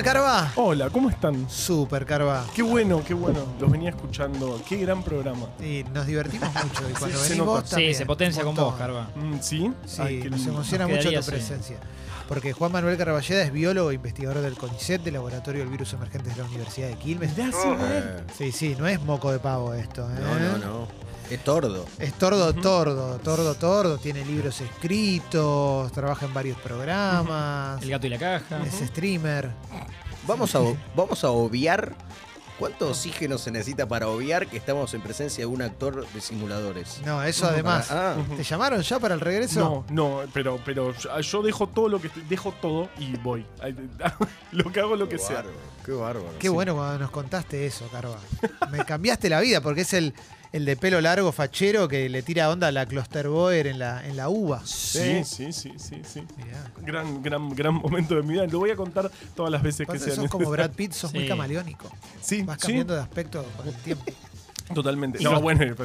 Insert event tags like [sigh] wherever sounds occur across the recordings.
Hola, Carva. Hola, ¿cómo están? Super, Carva. Qué bueno, qué bueno. Los venía escuchando. Qué gran programa. Y nos divertimos mucho. Y cuando se venís vos Sí, también, Sí, se potencia con vos. Carva. Mm, ¿Sí? Sí, Ay, nos lindo. emociona Nos mucho tu así. presencia. Porque Juan Manuel Carballeda es biólogo e investigador del CONICET, del Laboratorio del Virus Emergente de la Universidad de Quilmes. Sí, mirá. Sí, sí, no es moco de pavo esto. ¿eh? No, no, no. Es tordo. Es tordo, tordo, tordo, tordo. Tiene libros escritos, trabaja en varios programas. El gato y la caja. Es streamer. Vamos a, vamos a obviar. ¿Cuánto oxígeno se necesita para obviar que estamos en presencia de un actor de simuladores? No, eso además. Ah, ¿Te llamaron ya para el regreso? No, no, pero, pero yo- dejo todo lo que estoy- dejo todo y voy. [laughs] Lo que hago lo que qué sea. bárbaro, qué bárbaro. Qué Sí. bueno cuando nos contaste eso, Carva. Me cambiaste la vida porque es el, el de pelo largo fachero que le tira onda a la Clusterboer en la, en la uva. Sí, sí, sí, sí, sí. Mirá. Gran, gran, gran momento de mi vida. Lo voy a contar todas las veces que sean sos como. Brad Pitt, sos muy camaleónico. Sí, Vas sí, cambiando de aspecto con el tiempo. Totalmente. Y No, los- bueno, el el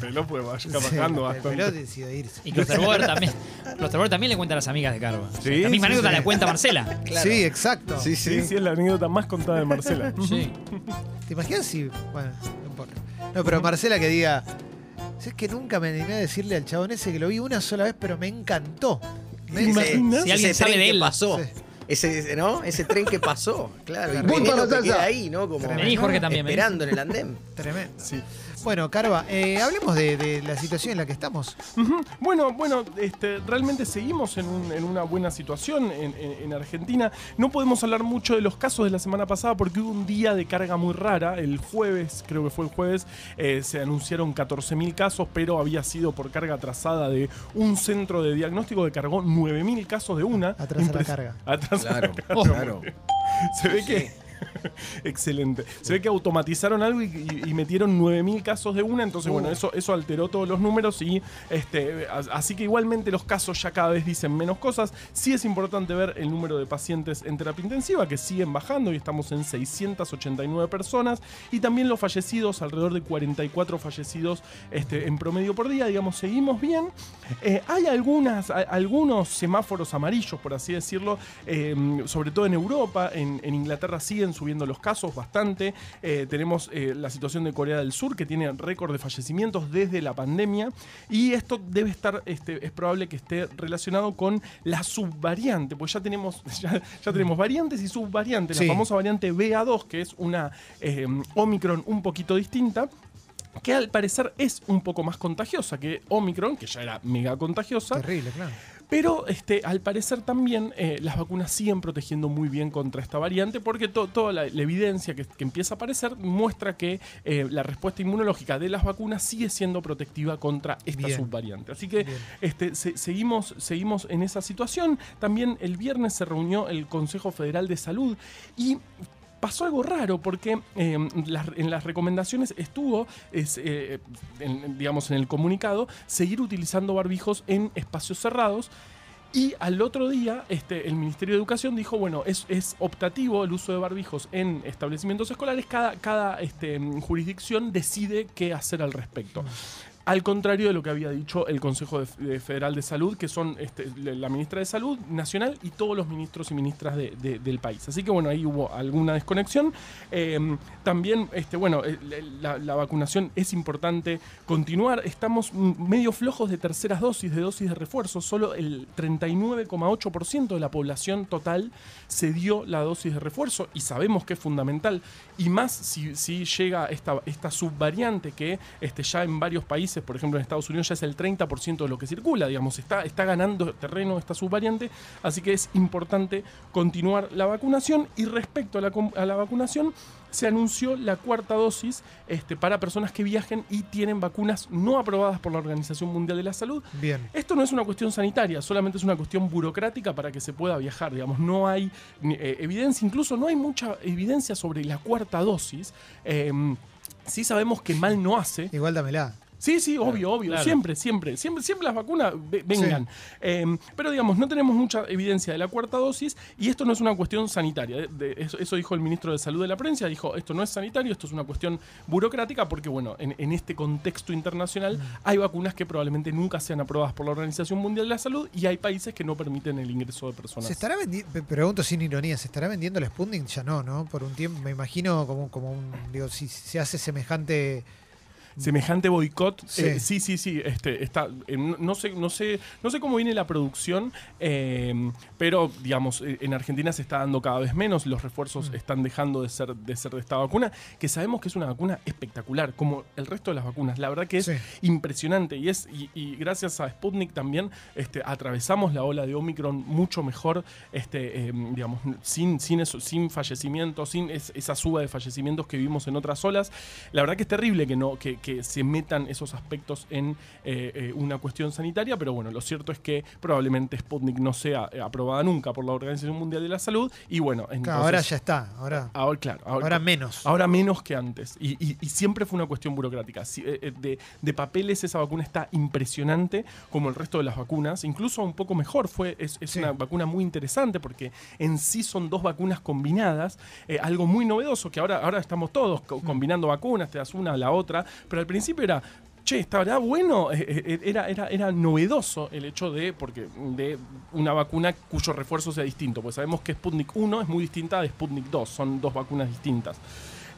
pelo pues vaya bajando el bastante. pelo decidió irse. Y Klosterboer también. Klosterboer también le cuenta a las amigas de Carva. Sí, la misma sí, anécdota sí. la cuenta Marcela. [laughs] Claro. Sí, exacto. Sí, Sí, sí. sí, es la anécdota más contada de Marcela. [laughs] Sí. ¿Te imaginas si.? Bueno, no importa. No, pero Marcela que diga. Es que nunca me animé a decirle al chabón ese que lo vi una sola vez, pero me encantó. Me- ¿Te Ese, imaginas? Si alguien sabe de él. pasó. Ese, ¿no? Ese tren que pasó. Claro. Y Punto Veneno que queda ahí, ¿no? Como Tremendo. Jorge, también. esperando en el andén. Tremendo. Sí. Bueno, Carva, eh, hablemos de, de la situación en la que estamos. Bueno, bueno, este, realmente seguimos en, un- en una buena situación en, en- en Argentina. No podemos hablar mucho de los casos de la semana pasada porque hubo un día de carga muy rara. El jueves, creo que fue el jueves, eh, se anunciaron 14.000 casos, pero había sido por carga atrasada de un centro de diagnóstico que cargó 9.000 casos de una. Atrasa la carga. [laughs] Atrasa la Claro, carga. Oh. claro. Se ve que. [laughs] Excelente. Se ve que automatizaron algo y, y- y metieron 9000 casos de una, entonces bueno, eso, eso alteró todos los números y este, así que igualmente los casos ya cada vez dicen menos cosas. Sí es importante ver el número de pacientes en terapia intensiva que siguen bajando y estamos en 689 personas y también los fallecidos, alrededor de 44 fallecidos este, en promedio por día, digamos, seguimos bien. Eh, hay algunas, algunos semáforos amarillos, por así decirlo, eh, sobre todo en Europa, en, en Inglaterra siguen subiendo los casos bastante. Eh, tenemos eh, la situación de Corea del Sur, que tiene récord de fallecimientos desde la pandemia, y esto debe estar, este, es probable que esté relacionado con la subvariante, pues ya tenemos, [laughs] ya, ya tenemos variantes y subvariantes, Sí. la famosa variante BA2, que es una eh, Omicron un poquito distinta que al parecer es un poco más contagiosa que Omicron, que ya era mega contagiosa, Terrible, claro. Pero este, al parecer también eh, las vacunas siguen protegiendo muy bien contra esta variante porque to- toda la, la evidencia que, que empieza a aparecer muestra que eh, la respuesta inmunológica de las vacunas sigue siendo protectiva contra esta Bien. subvariante. Así que Bien. este, se- seguimos, seguimos en esa situación. También el viernes se reunió el Consejo Federal de Salud y pasó algo raro porque las- en las recomendaciones estuvo, es, eh, digamos, en el comunicado, seguir utilizando barbijos en espacios cerrados. Y al otro día, este, el Ministerio de Educación dijo, bueno, es, es optativo el uso de barbijos en establecimientos escolares, cada, cada este, jurisdicción decide qué hacer al respecto. Al contrario de lo que había dicho el Consejo de- de Federal de Salud, que son este, la ministra de Salud Nacional y todos los ministros y ministras de- de- del país. Así que bueno, ahí hubo alguna desconexión. Eh, también, este, bueno, eh, la, vacunación es importante continuar. Estamos medio flojos de terceras dosis, de dosis de refuerzo. Solo el 39,8% de la población total se dio la dosis de refuerzo y sabemos que es fundamental. Y más si, llega esta, esta subvariante que este, ya en varios países, por ejemplo en Estados Unidos, ya es el 30% de lo que circula, digamos, está, está ganando terreno esta subvariante, así que es importante continuar la vacunación. Y respecto a la, a la vacunación, se anunció la cuarta dosis este, para personas que viajen y tienen vacunas no aprobadas por la Organización Mundial de la Salud. Bien. Esto no es una cuestión sanitaria, solamente es una cuestión burocrática para que se pueda viajar. Digamos, no hay eh, evidencia, incluso no hay mucha evidencia sobre la cuarta dosis. Eh, sí sabemos que mal no hace. Igual dámela. Sí, sí, obvio, obvio. claro. Siempre, siempre, siempre, siempre las vacunas ve- vengan. Eh, pero digamos, no tenemos mucha evidencia de la cuarta dosis y esto no es una cuestión sanitaria. De- de- eso, eso dijo el ministro de Salud de la prensa, dijo, esto no es sanitario, esto es una cuestión burocrática porque, bueno, en, en este contexto internacional hay vacunas que probablemente nunca sean aprobadas por la Organización Mundial de la Salud y hay países que no permiten el ingreso de personas. ¿Se estará vendiendo, pregunto sin ironía, ¿se estará vendiendo el Sputnik? Ya no, ¿no? Por un tiempo, me imagino como, como un, digo, si se hace semejante... Semejante boicot, Sí. eh, sí, sí, sí, este, está, eh, no, sé, no sé, no sé cómo viene la producción, eh, pero digamos, eh, en Argentina se está dando cada vez menos, los refuerzos Mm. están dejando de ser, de ser de esta vacuna, que sabemos que es una vacuna espectacular, como el resto de las vacunas. La verdad que es Sí. impresionante y es y, y gracias a Sputnik también este, atravesamos la ola de Omicron mucho mejor, este, eh, digamos, sin, sin, eso, sin fallecimientos, sin es- esa suba de fallecimientos que vimos en otras olas. La verdad que es terrible que no que, que se metan esos aspectos en eh, eh, una cuestión sanitaria, pero bueno, lo cierto es que probablemente Sputnik no sea eh, aprobada nunca por la Organización Mundial de la Salud y bueno, entonces, Claro, ahora ya está, ahora, ahora claro, ahora menos. Ahora menos que antes. Y, y- y siempre fue una cuestión burocrática. De, de papeles esa vacuna está impresionante, como el resto de las vacunas. Incluso un poco mejor. Fue, es es Sí. una vacuna muy interesante porque en sí son dos vacunas combinadas. eh, algo muy novedoso que ahora, ahora estamos todos co- combinando vacunas, te das una a la otra. Pero al principio era... Che, ¿estará bueno? Eh, eh, Era, era, era novedoso el hecho de, porque de una vacuna cuyo refuerzo sea distinto. Pues sabemos que Sputnik 1 es muy distinta de Sputnik 2, son dos vacunas distintas.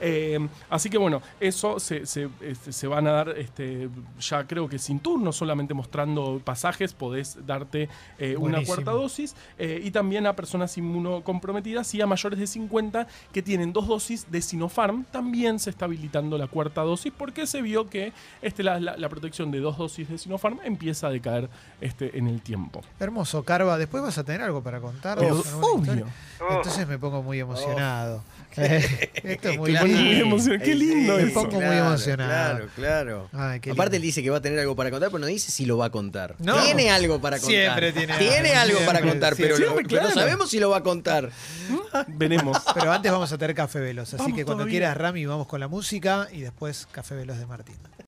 Eh, así que bueno, eso se, se- este, se van a dar este, ya creo que sin turno, solamente mostrando pasajes podés darte eh, una cuarta dosis eh, y también a personas inmunocomprometidas y a mayores de 50 que tienen dos dosis de Sinopharm también se está habilitando la cuarta dosis porque se vio que este, la, la- la protección de dos dosis de Sinopharm empieza a decaer este, en el tiempo. Hermoso, Carva. Después vas a tener algo para contar. Obvio. historia? Entonces me pongo muy emocionado. Eh, [laughs] Esto es [laughs] muy Muy emocionado. Qué lindo Me pongo muy emocionado. Claro, claro. Ay, qué Aparte él dice que va a tener algo para contar, pero no dice si lo va a contar. No. Tiene algo para contar. Siempre tiene algo. algo para contar, siempre. pero, lo- Siempre, pero no sabemos si lo va a contar. [laughs] Veremos. Pero antes vamos a tener Café Veloz. Así Vamos que cuando todavía. quieras, Rami, vamos con la música y después Café Veloz de Martín.